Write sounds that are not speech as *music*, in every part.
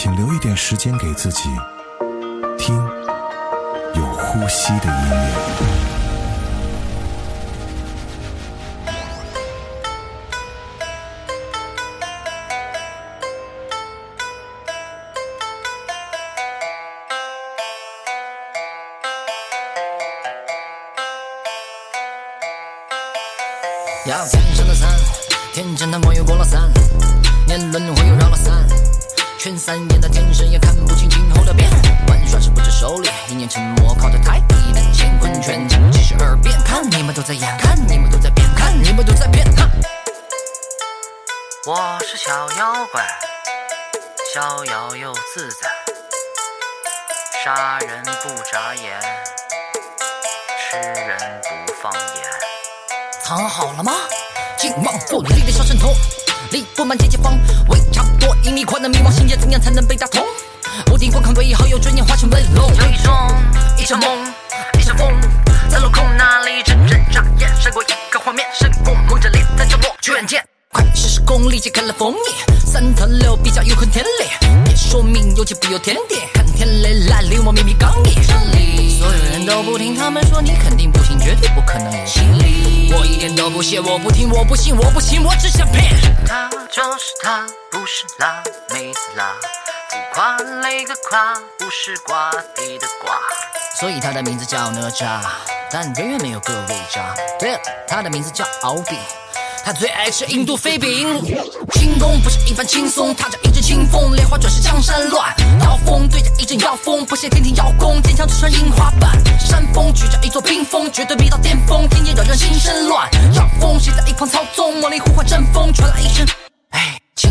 请留一点时间给自己，听有呼吸的音乐。三眼的天神也看不清今后的变。玩耍时不知收敛，一念沉默靠着太低的乾坤圈，经七十二变。看你们都在演，看你们都在变，看你们都在变。哈我是小妖怪，逍遥又自在，杀人不眨眼，吃人不放盐。藏好了吗？尽望做努力的小神童，力不满结界方，围差不多一米宽的迷惘心结，怎样才能被打通？屋顶观看唯一好友尊严化成威龙。最终一场梦，一场风，在落空那里阵阵眨眼，闪过一个画面，神光蒙着脸在角落居然见。快试试功力，解开了封印，三头六臂加有恨天理，别说明有且不由天地，看天雷来临，我秘密刚毅。所有人都不听，他们说你肯定不行，绝对不可能有吸力。我一点都不屑，我不听，我不信，我不行，我只想骗。他就是他，不是拉妹子辣，不夸累个夸，不是瓜地的瓜。所以他的名字叫哪吒，但远远没有各位渣。对了，他的名字叫敖丙。他最爱吃印度飞饼，轻功不是一般轻松，踏着一阵清风，莲花转世江山乱，刀锋对着一阵妖风，不屑天庭妖功，坚强只穿樱花瓣，山峰举着一座冰峰，绝对逼到巅峰，天也扰人心生乱，让风谁在一旁操纵，魔力呼唤阵风，传来一声，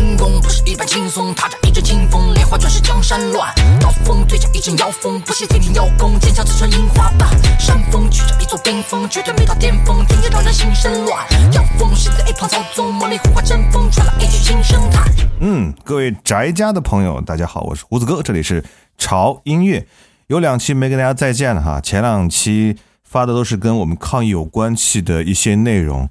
轻功不是一般轻松，踏着一阵清风，莲花转世江山乱，刀锋对着一阵妖风，不屑天庭妖功，坚强直穿樱花板，山峰举着一座冰峰，绝对没到巅峰，天界让人心生乱，妖风谁在一旁操纵，魔力呼唤阵风，传来一句轻声叹。嗯，各位宅家的朋友，大家好，我是胡子哥，这里是潮音乐。有两期没跟大家再见了哈，前两期发的都是跟我们抗疫有关系的一些内容。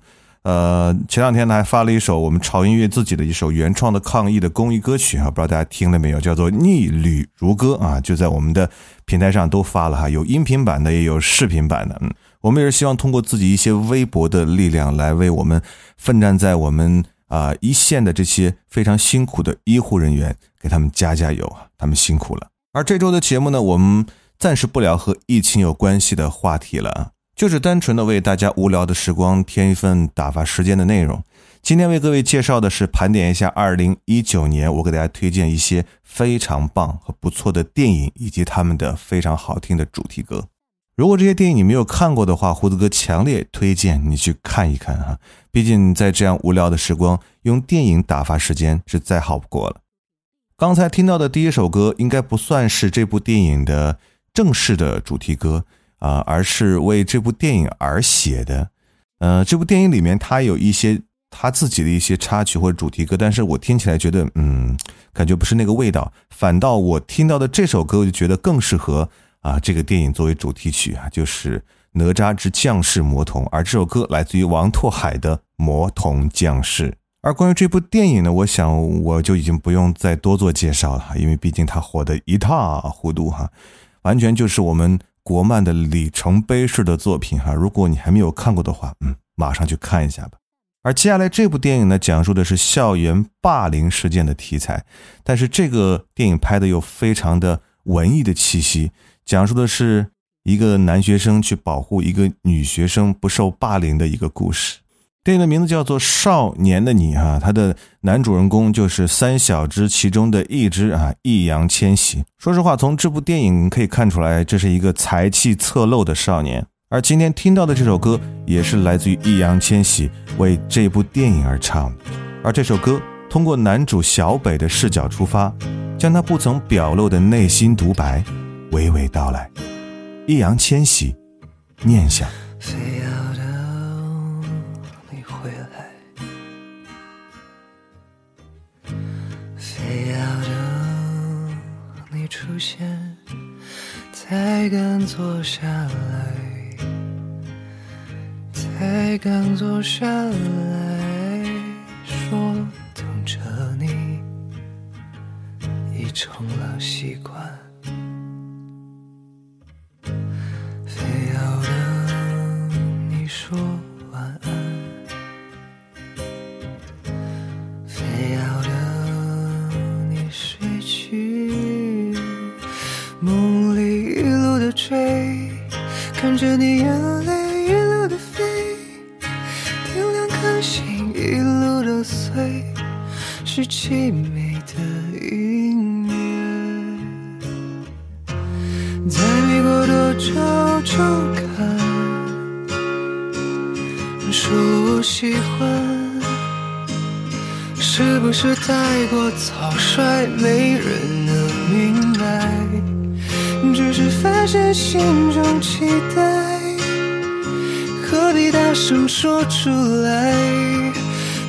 呃，前两天呢还发了一首我们潮音乐自己的一首原创的抗疫的公益歌曲啊，不知道大家听了没有？叫做《逆旅如歌》啊，就在我们的平台上都发了哈，有音频版的，也有视频版的。嗯，我们也是希望通过自己一些微薄的力量，来为我们奋战在我们啊一线的这些非常辛苦的医护人员，给他们加加油啊，他们辛苦了。而这周的节目呢，我们暂时不聊和疫情有关系的话题了啊。就是单纯的为大家无聊的时光添一份打发时间的内容。今天为各位介绍的是盘点一下2019年，我给大家推荐一些非常棒和不错的电影，以及他们的非常好听的主题歌。如果这些电影你没有看过的话，胡子哥强烈推荐你去看一看哈。毕竟在这样无聊的时光，用电影打发时间是再好不过了。刚才听到的第一首歌应该不算是这部电影的正式的主题歌。啊，而是为这部电影而写的。呃，这部电影里面他有一些他自己的一些插曲或者主题歌，但是我听起来觉得，嗯，感觉不是那个味道。反倒我听到的这首歌，我就觉得更适合啊这个电影作为主题曲啊，就是《哪吒之将士魔童》。而这首歌来自于王拓海的《魔童降世》。而关于这部电影呢，我想我就已经不用再多做介绍了，因为毕竟它火得一塌糊涂哈，完全就是我们。国漫的里程碑式的作品哈，如果你还没有看过的话，嗯，马上去看一下吧。而接下来这部电影呢，讲述的是校园霸凌事件的题材，但是这个电影拍的又非常的文艺的气息，讲述的是一个男学生去保护一个女学生不受霸凌的一个故事。电影的名字叫做《少年的你》哈，他的男主人公就是三小只其中的一只啊，易烊千玺。说实话，从这部电影可以看出来，这是一个才气侧漏的少年。而今天听到的这首歌，也是来自于易烊千玺为这部电影而唱。而这首歌通过男主小北的视角出发，将他不曾表露的内心独白娓娓道来。易烊千玺，念想。出现，才敢坐下来，才敢坐下来说等着你，已成了习惯。着你眼泪一路的飞，点亮颗星一路的碎，是凄美的音乐。在没过多久就看，说我喜欢，是不是太过草率，没人能明白？只是发现心中期待，何必大声说出来？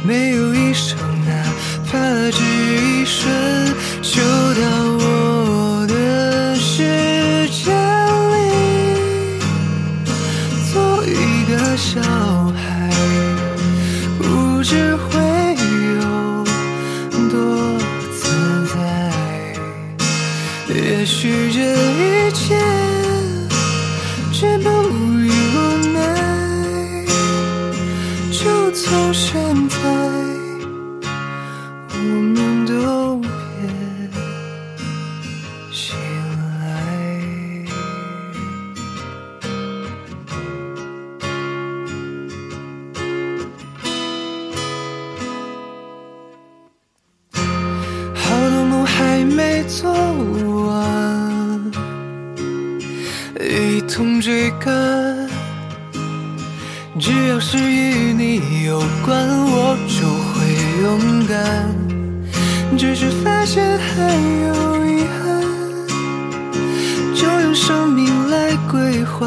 没有一声，哪怕只一瞬，就到我是与你有关，我就会勇敢。只是发现还有遗憾，就用生命来归还。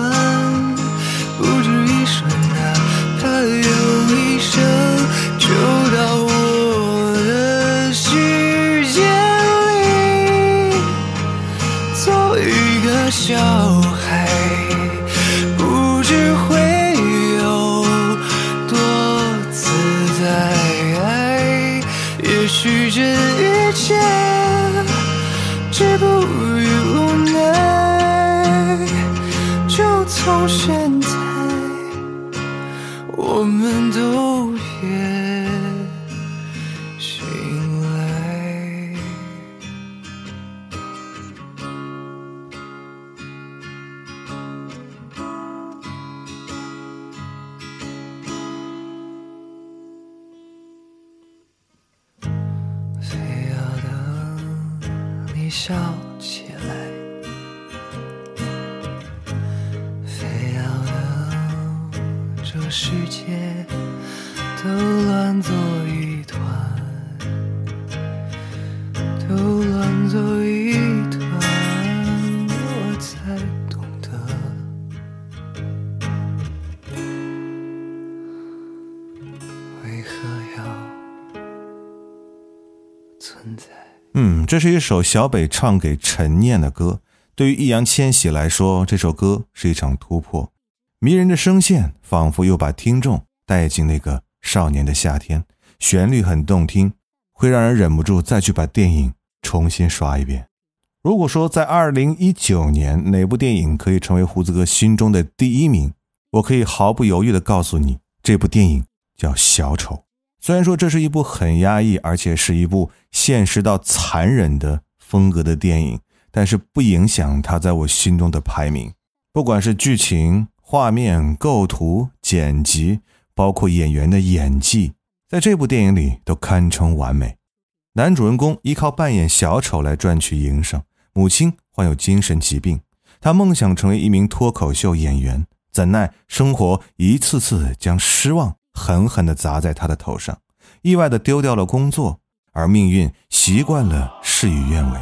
不止一瞬，哪怕有一生，就到我的世界里，做一个小世界都乱作一团，都乱作一团，我才懂得为何要存在。嗯，这是一首小北唱给陈念的歌。对于易烊千玺来说，这首歌是一场突破。迷人的声线仿佛又把听众带进那个少年的夏天，旋律很动听，会让人忍不住再去把电影重新刷一遍。如果说在二零一九年哪部电影可以成为胡子哥心中的第一名，我可以毫不犹豫地告诉你，这部电影叫《小丑》。虽然说这是一部很压抑，而且是一部现实到残忍的风格的电影，但是不影响它在我心中的排名。不管是剧情、画面、构图、剪辑，包括演员的演技，在这部电影里都堪称完美。男主人公依靠扮演小丑来赚取营生，母亲患有精神疾病，他梦想成为一名脱口秀演员，怎奈生活一次次将失望狠狠地砸在他的头上，意外地丢掉了工作，而命运习惯了事与愿违。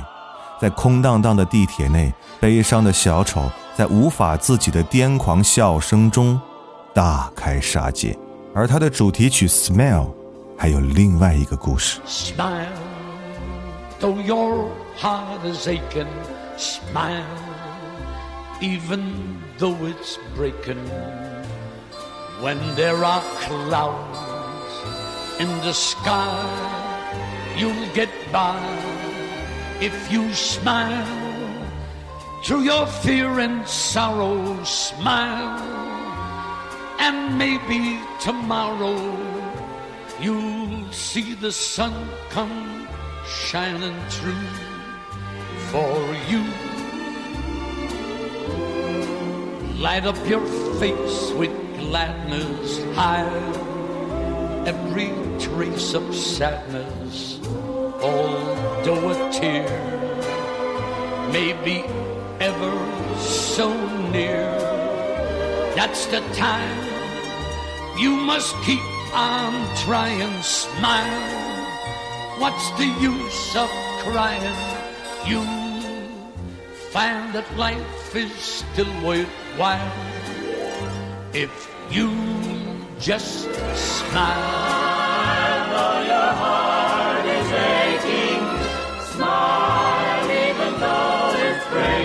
在空荡荡的地铁内，悲伤的小丑在无法自己的癫狂笑声中大开杀戒。而它的主题曲《Smile》还有另外一个故事。Smile, though your heart is aching. Smile, even though it's breaking. When there are clouds in the sky, you'll get by if you smile. Through your fear and sorrow, smile, and maybe tomorrow you'll see the sun come shining through for you. Light up your face with gladness, hide every trace of sadness, although a tear may be ever so near. That's the time you must keep on trying, smile. What's the use of crying? You find that life is still worthwhile if you just smile.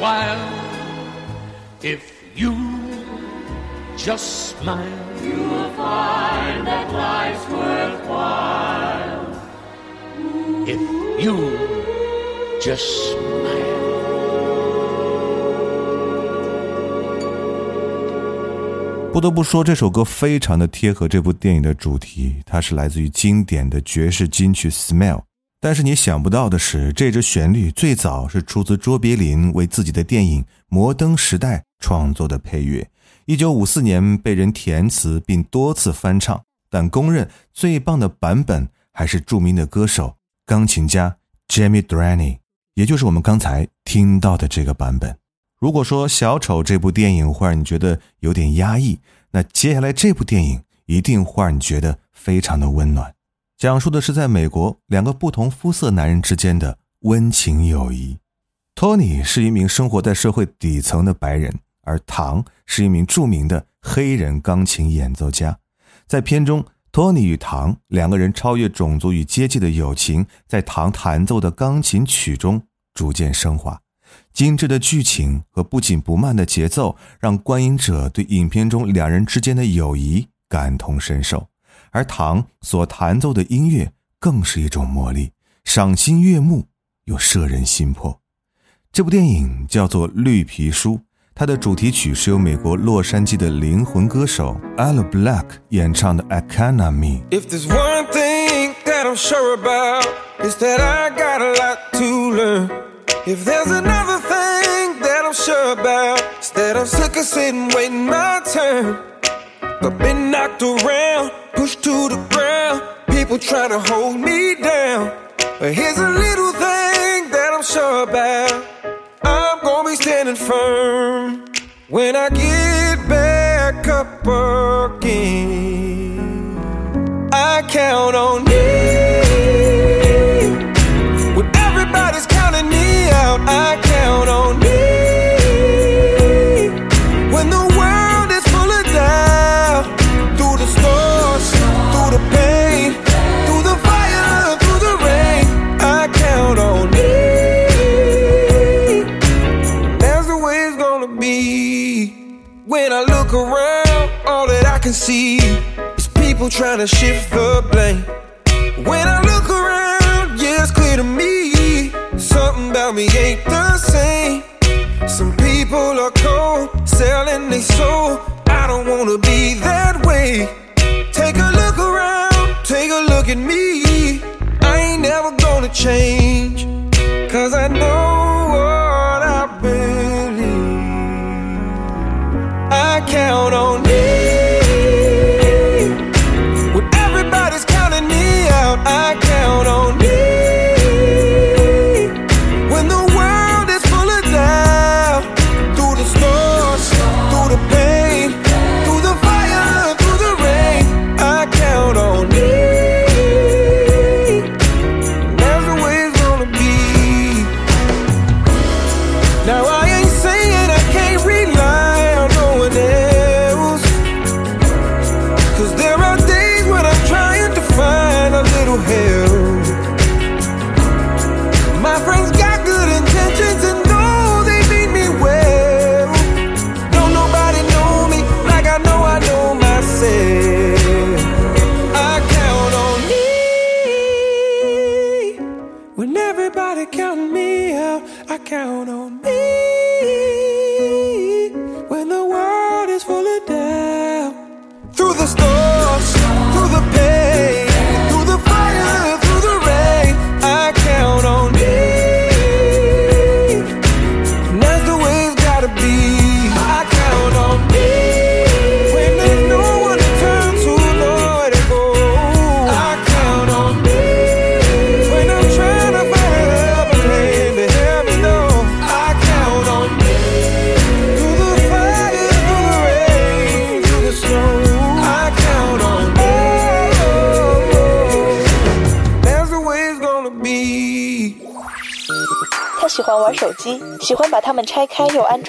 while if you just smile. You'll find that life's worthwhile if you just smile. 不得不说，这首歌非常的贴合这部电影的主题，它是来自于经典的爵士金曲《Smile》。但是你想不到的是，这支旋律最早是出自卓别林为自己的电影《摩登时代》创作的配乐。一九五四年被人填词并多次翻唱，但公认最棒的版本还是著名的歌手、钢琴家 Jamie Durany，也就是我们刚才听到的这个版本。如果说《小丑》这部电影会让你觉得有点压抑，那接下来这部电影一定会让你觉得非常的温暖。讲述的是在美国两个不同肤色男人之间的温情友谊。托尼是一名生活在社会底层的白人，而唐是一名著名的黑人钢琴演奏家。在片中，托尼与唐两个人超越种族与阶级的友情，在唐弹奏的钢琴曲中逐渐升华。精致的剧情和不紧不慢的节奏，让观影者对影片中两人之间的友谊感同身受。而唐所弹奏的音乐更是一种魔力，赏心悦目又摄人心魄。这部电影叫做《绿皮书》，它的主题曲是由美国洛杉矶的灵魂歌手 Aloe Black 演唱的《I Canna Me》。If there's one thing that I'm sure about, is that I got a lot to learn. If there's another thing that I'm sure about, is that I'm sick of sitting waiting my turn. I've been knocked around, pushed to the ground, people trying to hold me down. But here's a little thing that I'm sure about. I'm gonna be standing firm when I get back up again. I count on you. trying to shift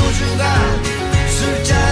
ucunda sürken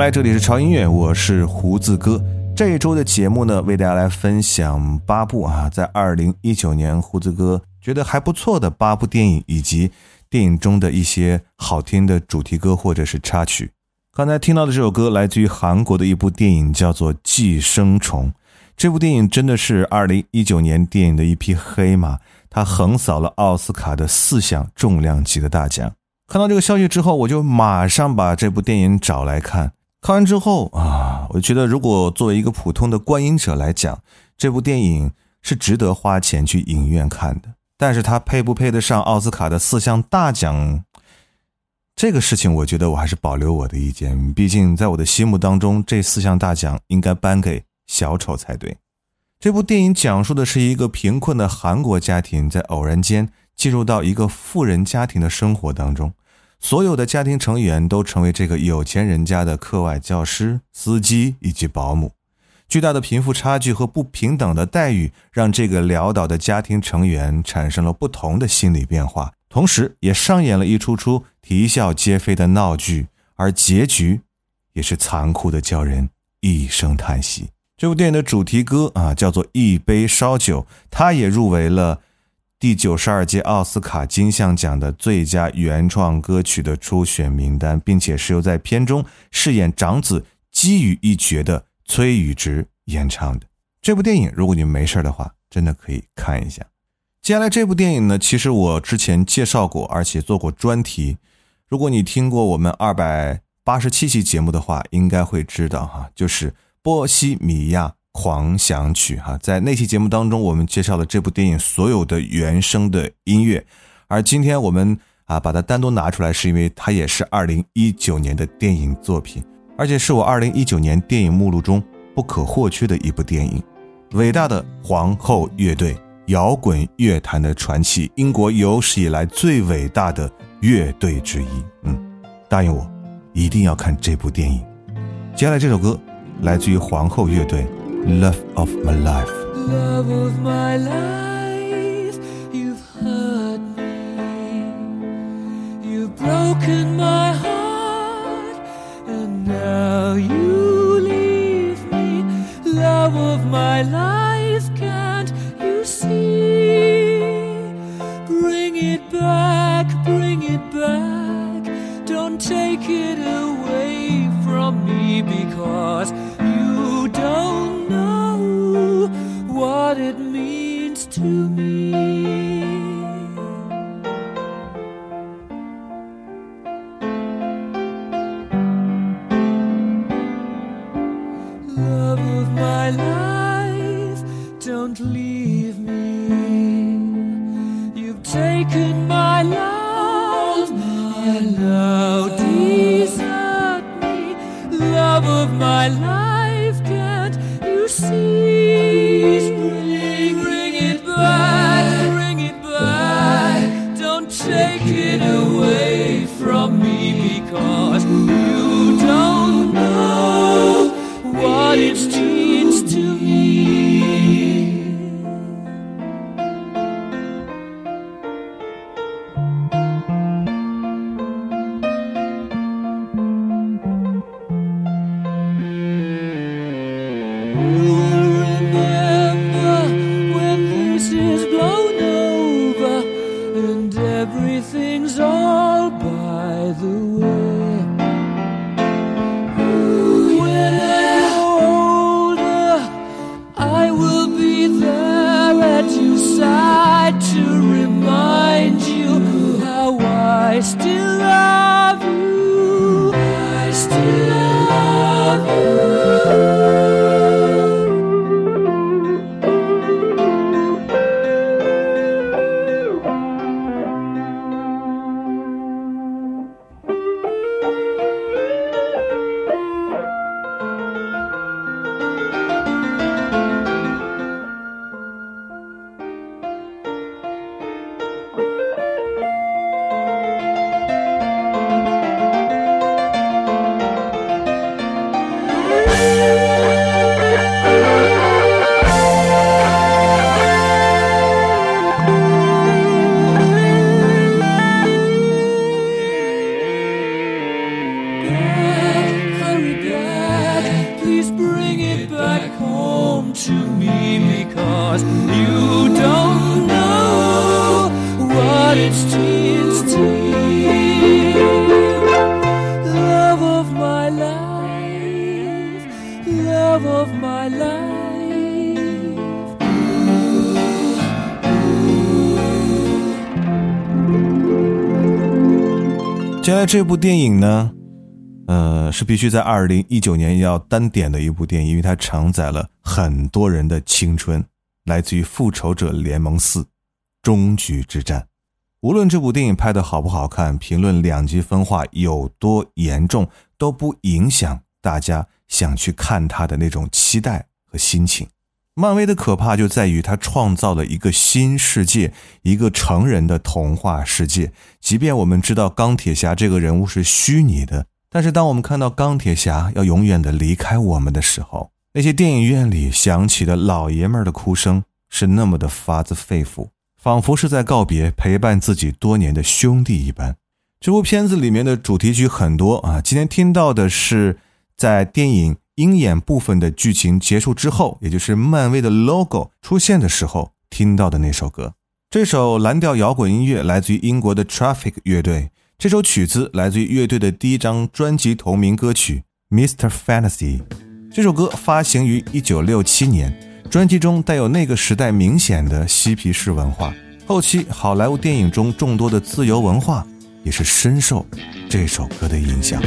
来，这里是潮音乐，我是胡子哥。这一周的节目呢，为大家来分享八部啊，在二零一九年胡子哥觉得还不错的八部电影，以及电影中的一些好听的主题歌或者是插曲。刚才听到的这首歌来自于韩国的一部电影，叫做《寄生虫》。这部电影真的是二零一九年电影的一匹黑马，它横扫了奥斯卡的四项重量级的大奖。看到这个消息之后，我就马上把这部电影找来看。看完之后啊，我觉得如果作为一个普通的观影者来讲，这部电影是值得花钱去影院看的。但是它配不配得上奥斯卡的四项大奖，这个事情我觉得我还是保留我的意见。毕竟在我的心目当中，这四项大奖应该颁给小丑才对。这部电影讲述的是一个贫困的韩国家庭在偶然间进入到一个富人家庭的生活当中。所有的家庭成员都成为这个有钱人家的课外教师、司机以及保姆。巨大的贫富差距和不平等的待遇，让这个潦倒的家庭成员产生了不同的心理变化，同时也上演了一出出啼笑皆非的闹剧，而结局也是残酷的，叫人一声叹息。这部电影的主题歌啊，叫做《一杯烧酒》，它也入围了。第九十二届奥斯卡金像奖的最佳原创歌曲的初选名单，并且是由在片中饰演长子基宇一角的崔宇植演唱的。这部电影，如果你没事的话，真的可以看一下。接下来这部电影呢，其实我之前介绍过，而且做过专题。如果你听过我们二百八十七期节目的话，应该会知道哈，就是《波西米亚》。狂想曲哈，在那期节目当中，我们介绍了这部电影所有的原声的音乐，而今天我们啊把它单独拿出来，是因为它也是二零一九年的电影作品，而且是我二零一九年电影目录中不可或缺的一部电影。伟大的皇后乐队，摇滚乐坛的传奇，英国有史以来最伟大的乐队之一。嗯，答应我，一定要看这部电影。接下来这首歌来自于皇后乐队。love of my life. 这部电影呢，呃，是必须在二零一九年要单点的一部电影，因为它承载了很多人的青春，来自于《复仇者联盟四：终局之战》。无论这部电影拍的好不好看，评论两极分化有多严重，都不影响大家想去看它的那种期待和心情。漫威的可怕就在于它创造了一个新世界，一个成人的童话世界。即便我们知道钢铁侠这个人物是虚拟的，但是当我们看到钢铁侠要永远的离开我们的时候，那些电影院里响起的老爷们儿的哭声是那么的发自肺腑，仿佛是在告别陪伴自己多年的兄弟一般。这部片子里面的主题曲很多啊，今天听到的是在电影。鹰眼部分的剧情结束之后，也就是漫威的 logo 出现的时候听到的那首歌。这首蓝调摇滚音乐来自于英国的 Traffic 乐队。这首曲子来自于乐队的第一张专辑同名歌曲《Mr. Fantasy》。这首歌发行于1967年，专辑中带有那个时代明显的嬉皮士文化。后期好莱坞电影中众多的自由文化也是深受这首歌的影响。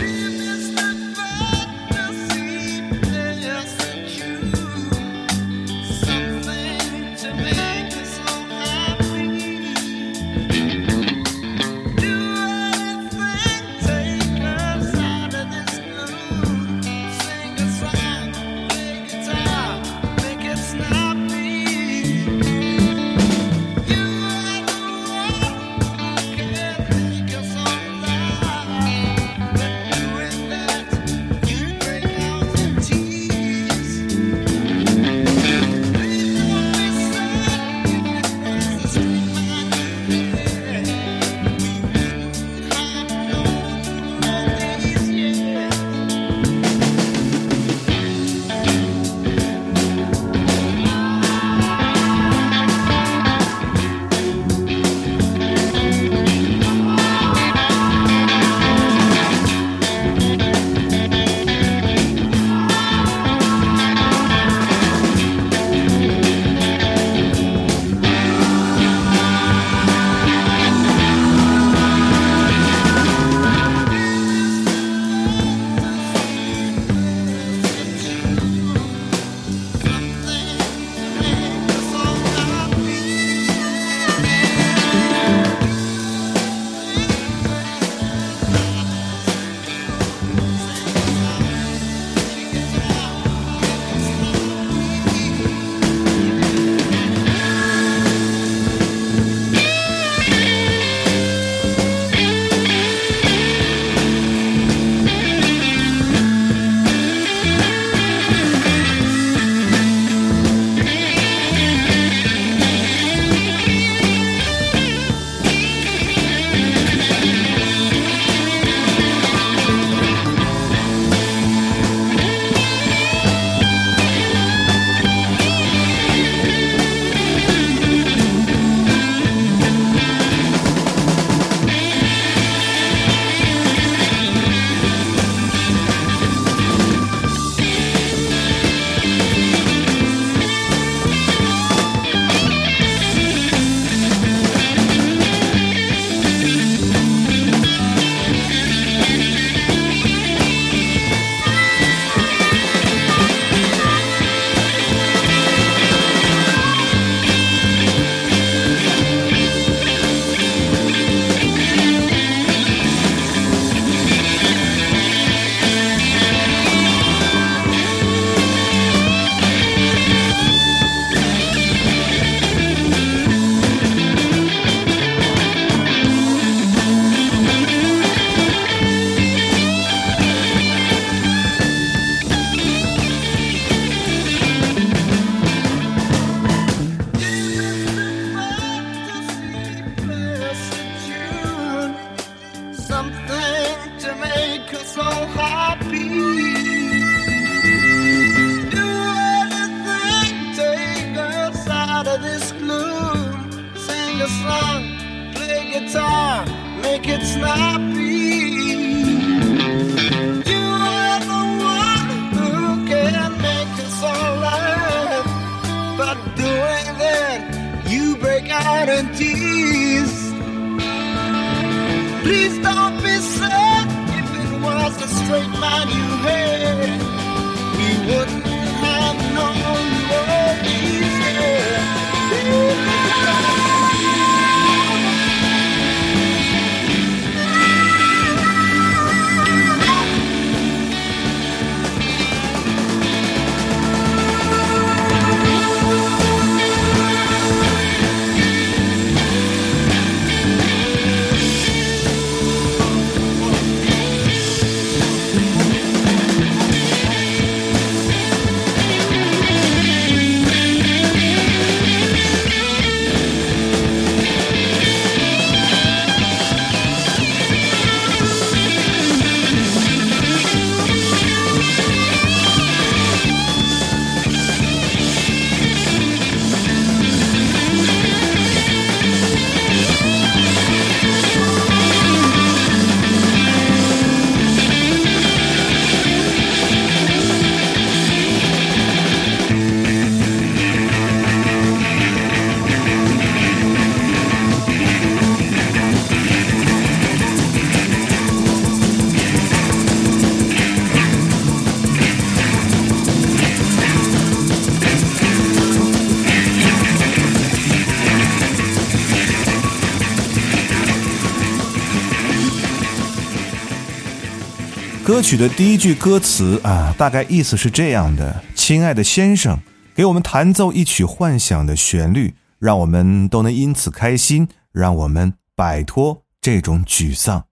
曲的第一句歌词啊，大概意思是这样的：“亲爱的先生，给我们弹奏一曲幻想的旋律，让我们都能因此开心，让我们摆脱这种沮丧。”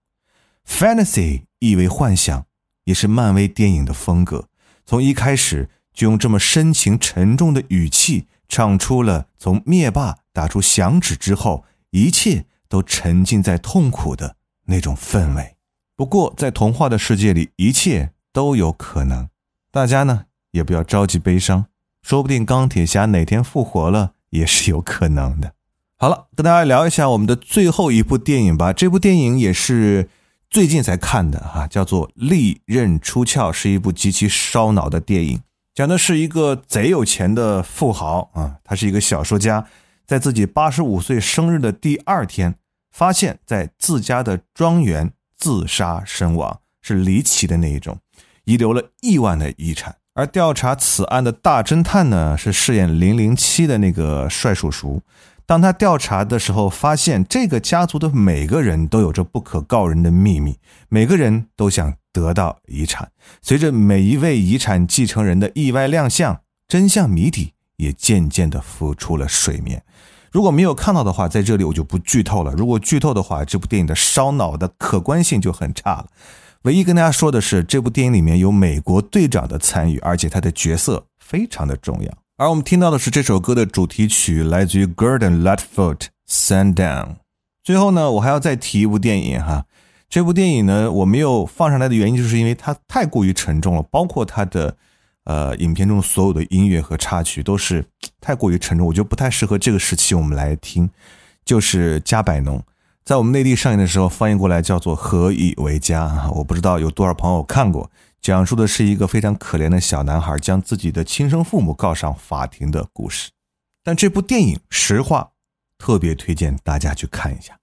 Fantasy 意为幻想，也是漫威电影的风格。从一开始就用这么深情沉重的语气唱出了从灭霸打出响指之后，一切都沉浸在痛苦的那种氛围。不过，在童话的世界里，一切都有可能。大家呢也不要着急悲伤，说不定钢铁侠哪天复活了也是有可能的。*laughs* 好了，跟大家聊一下我们的最后一部电影吧。这部电影也是最近才看的哈，叫做《利刃出鞘》，是一部极其烧脑的电影，讲的是一个贼有钱的富豪啊，他是一个小说家，在自己八十五岁生日的第二天，发现在自家的庄园。自杀身亡是离奇的那一种，遗留了亿万的遗产。而调查此案的大侦探呢，是饰演零零七的那个帅叔叔。当他调查的时候，发现这个家族的每个人都有着不可告人的秘密，每个人都想得到遗产。随着每一位遗产继承人的意外亮相，真相谜底也渐渐地浮出了水面。如果没有看到的话，在这里我就不剧透了。如果剧透的话，这部电影的烧脑的可观性就很差了。唯一跟大家说的是，这部电影里面有美国队长的参与，而且他的角色非常的重要。而我们听到的是这首歌的主题曲，来自于 Gordon Lightfoot，《Sundown》。最后呢，我还要再提一部电影哈。这部电影呢，我没有放上来的原因，就是因为它太过于沉重了，包括它的。呃，影片中所有的音乐和插曲都是 *tsk* 太过于沉重，我觉得不太适合这个时期我们来听。就是《加百农》在我们内地上映的时候翻译过来叫做《何以为家》啊，我不知道有多少朋友看过。讲述的是一个非常可怜的小男孩将自己的亲生父母告上法庭的故事。但这部电影实话特别推荐大家去看一下。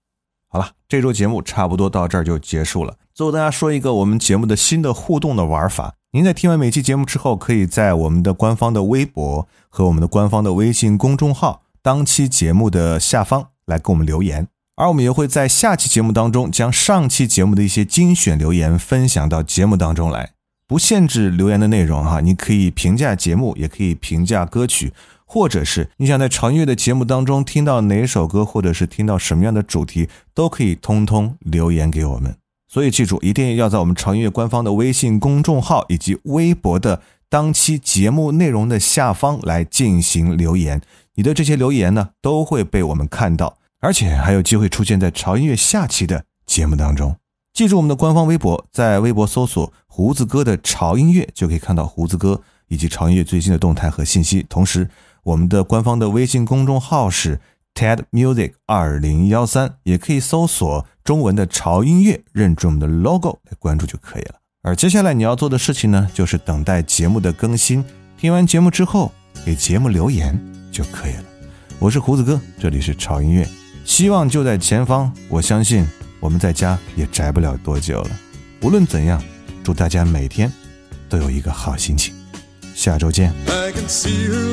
好了，这周节目差不多到这儿就结束了。最后大家说一个我们节目的新的互动的玩法。您在听完每期节目之后，可以在我们的官方的微博和我们的官方的微信公众号当期节目的下方来给我们留言，而我们也会在下期节目当中将上期节目的一些精选留言分享到节目当中来，不限制留言的内容哈，你可以评价节目，也可以评价歌曲，或者是你想在潮音乐的节目当中听到哪首歌，或者是听到什么样的主题，都可以通通留言给我们。所以记住，一定要在我们潮音乐官方的微信公众号以及微博的当期节目内容的下方来进行留言。你的这些留言呢，都会被我们看到，而且还有机会出现在潮音乐下期的节目当中。记住我们的官方微博，在微博搜索“胡子哥的潮音乐”，就可以看到胡子哥以及潮音乐最新的动态和信息。同时，我们的官方的微信公众号是 TED Music 二零幺三，也可以搜索中文的潮音乐，认准我们的 logo 来关注就可以了。而接下来你要做的事情呢，就是等待节目的更新。听完节目之后，给节目留言就可以了。我是胡子哥，这里是潮音乐，希望就在前方。我相信我们在家也宅不了多久了。无论怎样，祝大家每天都有一个好心情。下周见。I can see her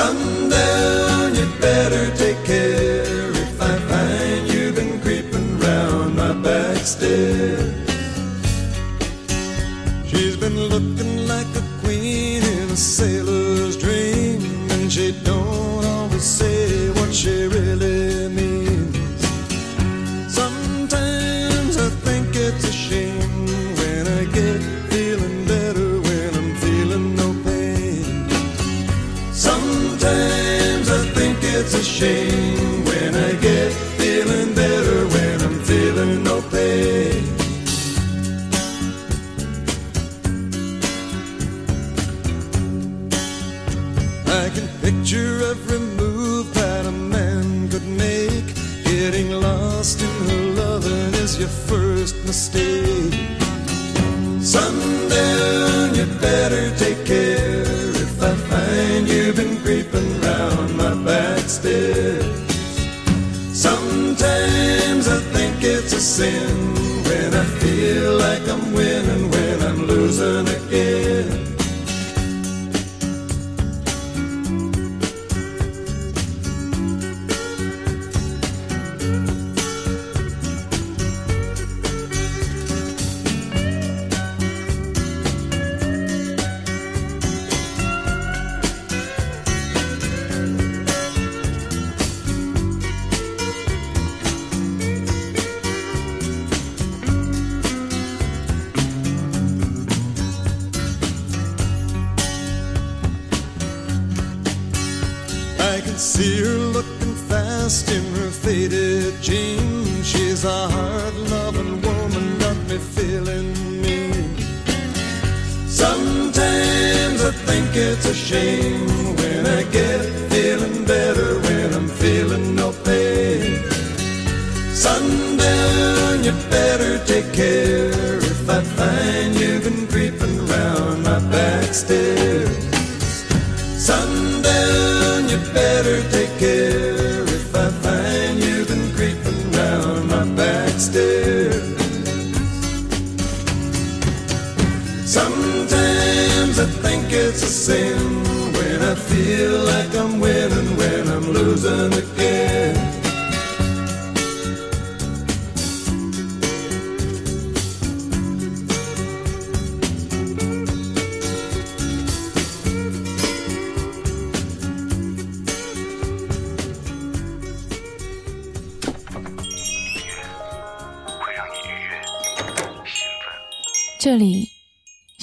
Sundown, you better take care if I find you've been creeping round my back stairs. She's been looking mistake. Sundown, you better take care if I find you've been creeping round my back stairs. Sometimes I think it's a sin when I feel like I'm It's a sin when I feel like I'm winning when I'm losing again.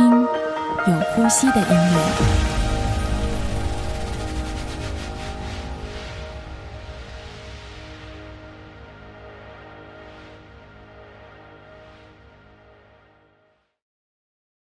听有呼吸的音乐。